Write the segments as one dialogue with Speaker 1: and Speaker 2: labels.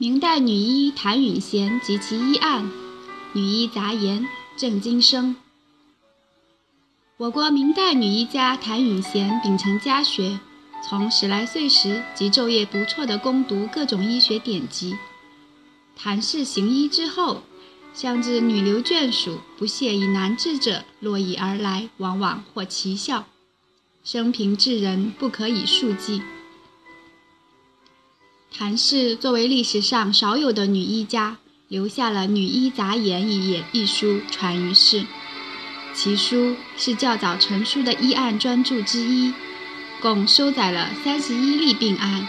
Speaker 1: 明代女医谭允贤及其医案，女医杂言，郑金生。我国明代女医家谭允贤秉承家学，从十来岁时即昼夜不辍地攻读各种医学典籍。谭氏行医之后，向至女流眷属不屑以难治者络绎而来，往往获奇效，生平至人不可以数计。谭氏作为历史上少有的女医家，留下了《女医杂言》一言一书传于世。其书是较早成书的医案专著之一，共收载了三十一例病案，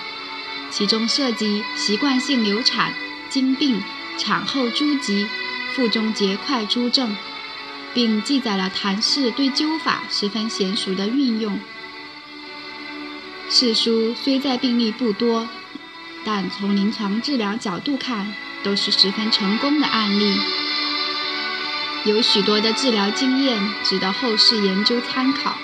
Speaker 1: 其中涉及习惯性流产、经病、产后诸疾、腹中结块诸症，并记载了谭氏对灸法十分娴熟的运用。世书虽在病例不多。但从临床治疗角度看，都是十分成功的案例，有许多的治疗经验值得后世研究参考。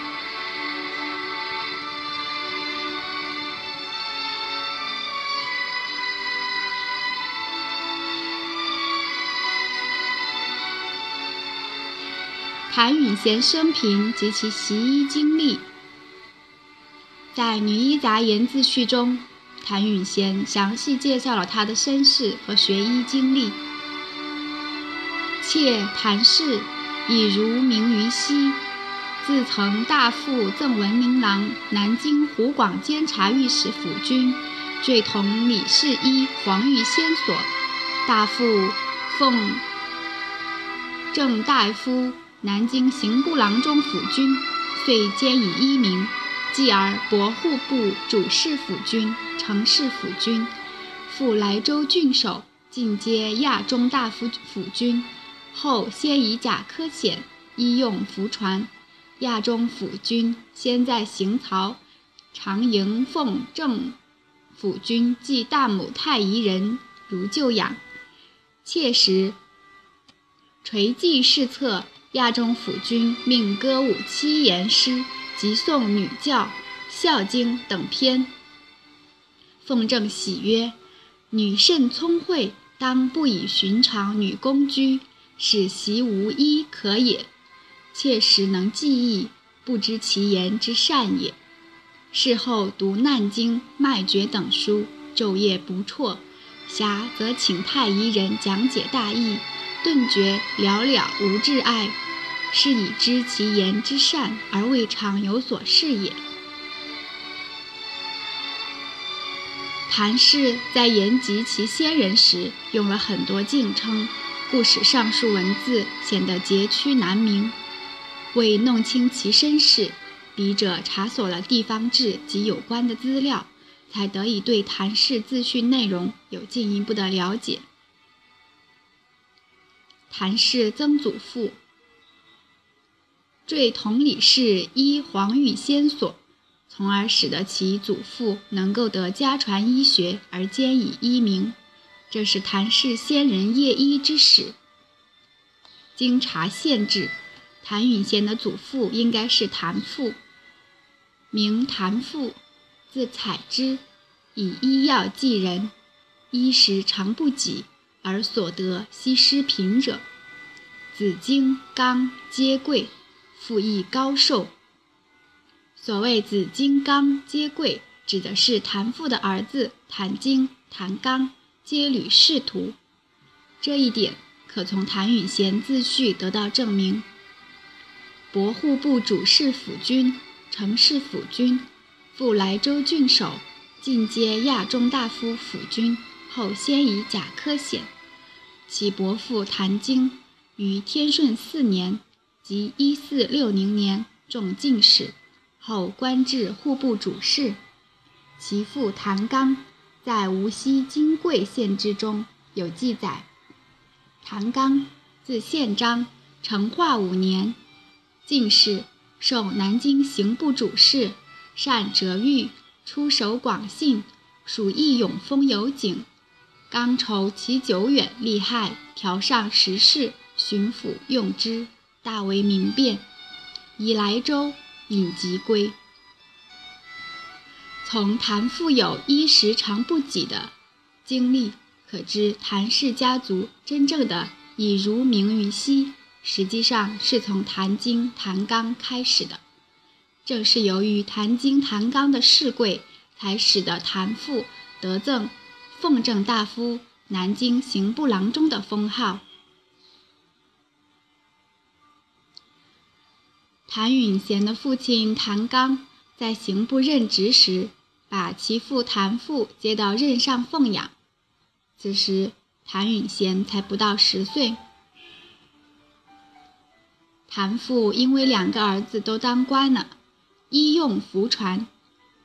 Speaker 1: 谭允贤生平及其习医经历，在《女医杂言自序》中。谭允贤详细介绍了他的身世和学医经历。妾谭氏，已如名于西，自曾大父赠文宁郎、南京湖广监察御史府君，缀同李氏医黄玉仙所。大父奉正大夫、南京刑部郎中府君，遂兼以医名。继而博户部主事府君。常侍府君，复莱州郡守，进阶亚中大夫府君，后先以甲科衔，医用服传。亚中府君先在行曹，常迎奉正府君即大母太医人，如旧养。切时垂记侍策，亚中府君命歌舞七言诗及诵女教、孝经等篇。奉正喜曰：“女甚聪慧，当不以寻常女工居，使习无一可也。切实能记忆，不知其言之善也。”事后读《难经》《脉诀》等书，昼夜不辍。暇则请太医人讲解大意，顿觉了了无挚爱，是以知其言之善，而未尝有所示也。谭氏在言及其先人时，用了很多敬称，故使上述文字显得佶屈难明。为弄清其身世，笔者查索了地方志及有关的资料，才得以对谭氏自序内容有进一步的了解。谭氏曾祖父坠同里氏一黄玉仙所。从而使得其祖父能够得家传医学而兼以医名，这是谭氏先人业医之始。经查县志，谭允贤的祖父应该是谭父，名谭父，字采之，以医药济人，衣食常不给，而所得悉失贫者。子荆、刚皆贵，父亦高寿。所谓子金刚皆贵，指的是谭父的儿子谭经、谭刚皆履仕途。这一点可从谭允贤自序得到证明。博户部主事府君、城市府君，复莱州郡守，进阶亚中大夫府君，后先以甲科显。其伯父谭经于天顺四年，即一四六零年中进士。后官至户部主事，其父谭刚在无锡金贵县志中有记载。谭刚字宪章，成化五年进士，授南京刑部主事，善折狱，出守广信，属义勇风有景。刚筹其久远利害，调上时事，巡抚用之，大为民变，以莱州。引疾归。从谭父有衣食常不给的经历，可知谭氏家族真正的以儒名于西，实际上是从谭经、谭纲开始的。正是由于谭经、谭纲的世贵，才使得谭父得赠奉正大夫、南京刑部郎中的封号。谭允贤的父亲谭刚在刑部任职时，把其父谭父接到任上奉养。此时，谭允贤才不到十岁。谭父因为两个儿子都当官了，医用福传，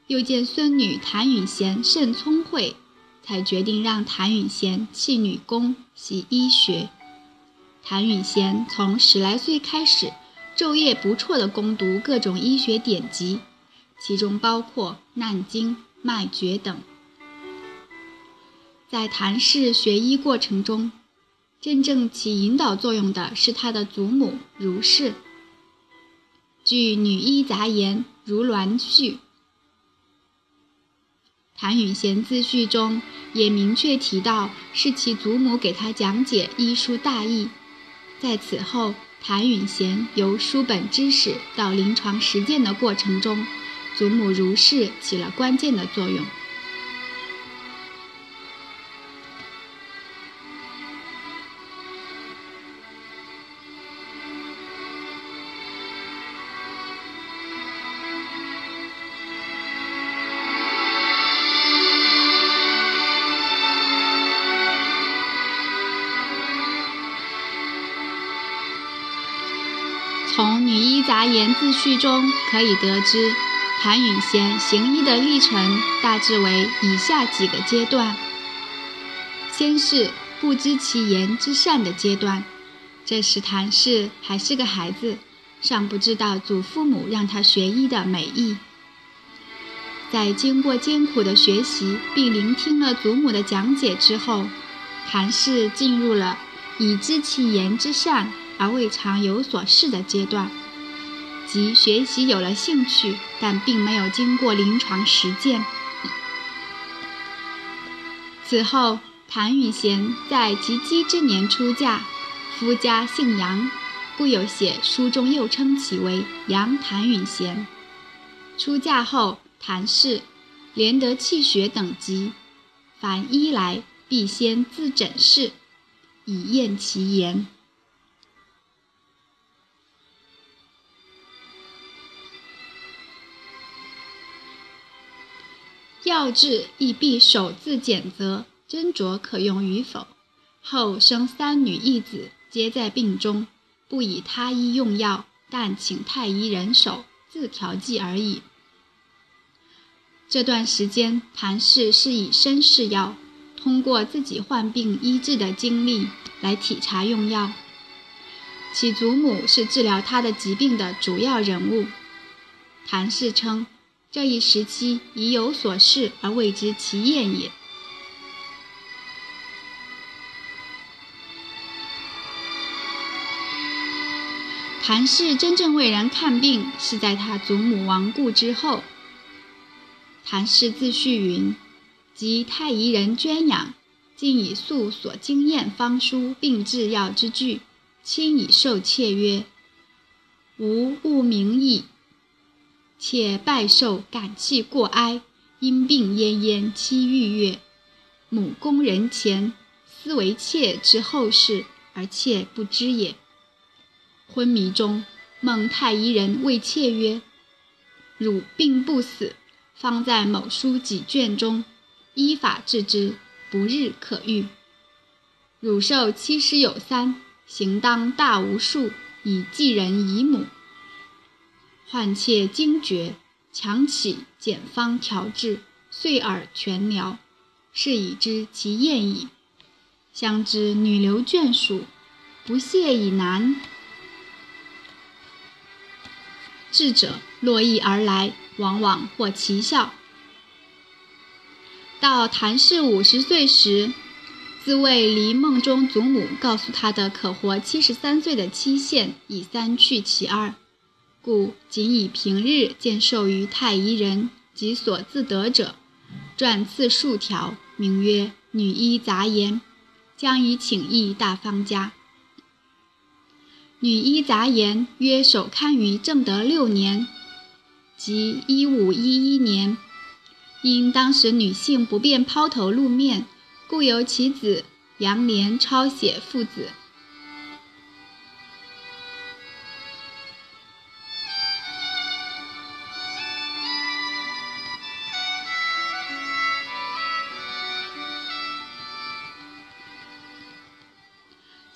Speaker 1: 又见孙女谭允贤甚聪慧，才决定让谭允贤弃女工，习医学。谭允贤从十来岁开始，昼夜不辍地攻读各种医学典籍，其中包括《难经》《脉诀》等。在谭氏学医过程中，真正起引导作用的是他的祖母如氏。据《女医杂言》《如鸾序》，谭允贤自序中也明确提到，是其祖母给他讲解医书大义。在此后，谭允贤由书本知识到临床实践的过程中，祖母如是起了关键的作用。言》自序中可以得知，谭允贤行医的历程大致为以下几个阶段：先是不知其言之善的阶段，这时谭氏还是个孩子，尚不知道祖父母让他学医的美意。在经过艰苦的学习并聆听了祖母的讲解之后，谭氏进入了已知其言之善。而未尝有所事的阶段，即学习有了兴趣，但并没有经过临床实践。此后，谭允贤在及笄之年出嫁，夫家姓杨，故有写书中又称其为杨谭允贤。出嫁后，谭氏连得气血等疾，凡医来必先自诊视，以验其言。药治亦必首自检则，斟酌可用与否。后生三女一子，皆在病中，不以他医用药，但请太医人手自调剂而已。这段时间，谭氏是以身试药，通过自己患病医治的经历来体察用药。其祖母是治疗他的疾病的主要人物。谭氏称。这一时期已有所事而未知其验也。谭氏真正为人看病，是在他祖母亡故之后。谭氏自序云：“及太医人捐养，竟以素所经验方书并制药之具，亲以受妾曰：‘吾勿名矣。’”且拜受感气过哀，因病奄奄七欲月，母宫人前，思为妾之后事，而妾不知也。昏迷中，梦太医人谓妾曰：“汝病不死，方在某书几卷中，依法治之，不日可愈。汝寿七十有三，行当大无数，以济人以母。”患切惊厥，强起简方调治，遂耳全疗，是已知其验矣。相知女流眷属，不屑以难。智者络绎而来，往往获奇效。到谭氏五十岁时，自谓离梦中祖母告诉他的可活七十三岁的期限已三去其二。故仅以平日见受于太医人及所自得者，撰次数条，名曰《女医杂言》，将以请益大方家。《女医杂言》约首刊于正德六年，即一五一一年。因当时女性不便抛头露面，故由其子杨涟抄写父子。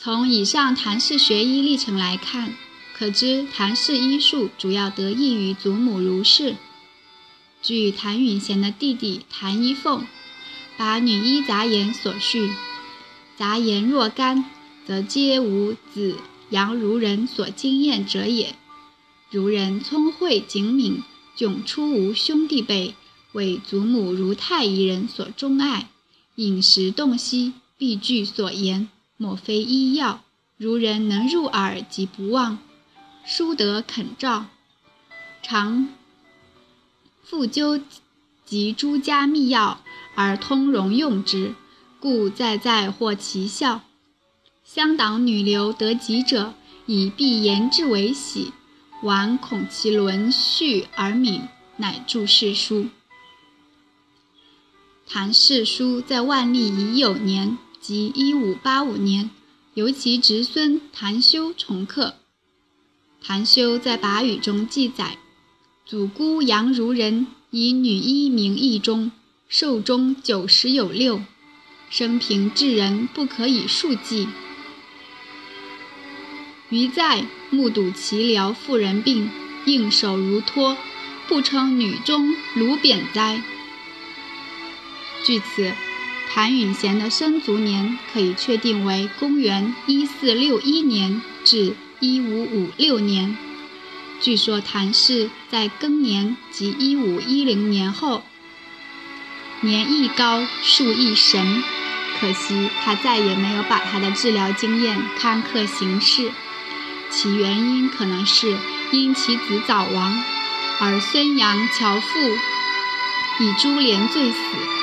Speaker 1: 从以上谭氏学医历程来看，可知谭氏医术主要得益于祖母卢氏。据谭允贤的弟弟谭一凤把《女医杂言》所叙，杂言若干，则皆无子杨如人所经验者也。如人聪慧警敏，迥出无兄弟辈，为祖母如太一人所钟爱，饮食洞悉，必据所言。莫非医药，如人能入耳即不忘，书得肯照，常复究及诸家秘药而通融用之，故在在获其效。乡党女流得疾者，以必言之为喜，晚恐其沦序而敏，乃著世书。谭氏书在万历乙酉年。即一五八五年，由其侄孙谭修重刻。谭修在跋语中记载：祖姑杨如人以女医名义中，寿终九十有六，生平至人不可以数计。余在目睹其疗妇人病，应手如托，不称女中卢扁哉？据此。谭允贤的生卒年可以确定为公元一四六一年至一五五六年。据说谭氏在庚年即一五一零年后，年亦高，数亦神。可惜他再也没有把他的治疗经验刊刻行事，其原因可能是因其子早亡，而孙杨乔父以株连罪死。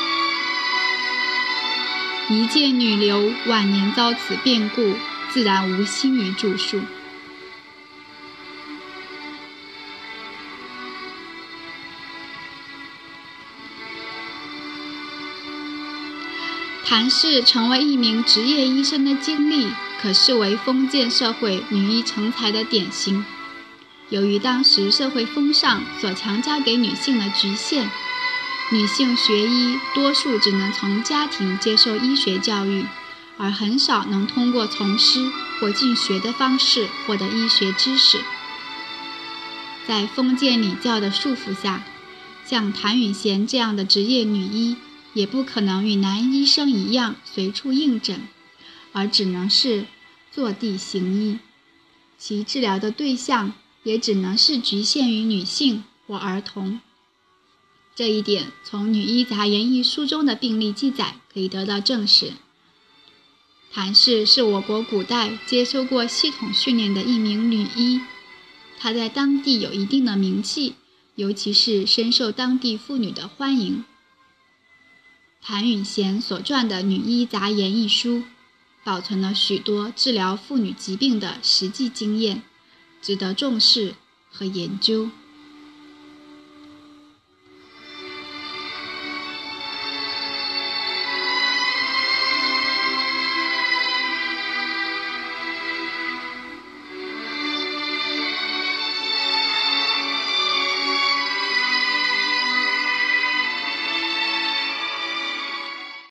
Speaker 1: 一介女流晚年遭此变故，自然无心于著述。谭氏成为一名职业医生的经历，可视为封建社会女医成才的典型。由于当时社会风尚所强加给女性的局限。女性学医，多数只能从家庭接受医学教育，而很少能通过从师或进学的方式获得医学知识。在封建礼教的束缚下，像谭允贤这样的职业女医，也不可能与男医生一样随处应诊，而只能是坐地行医，其治疗的对象也只能是局限于女性或儿童。这一点从《女医杂言》一书中的病例记载可以得到证实。谭氏是我国古代接受过系统训练的一名女医，她在当地有一定的名气，尤其是深受当地妇女的欢迎。谭允贤所撰的《女医杂言》一书，保存了许多治疗妇女疾病的实际经验，值得重视和研究。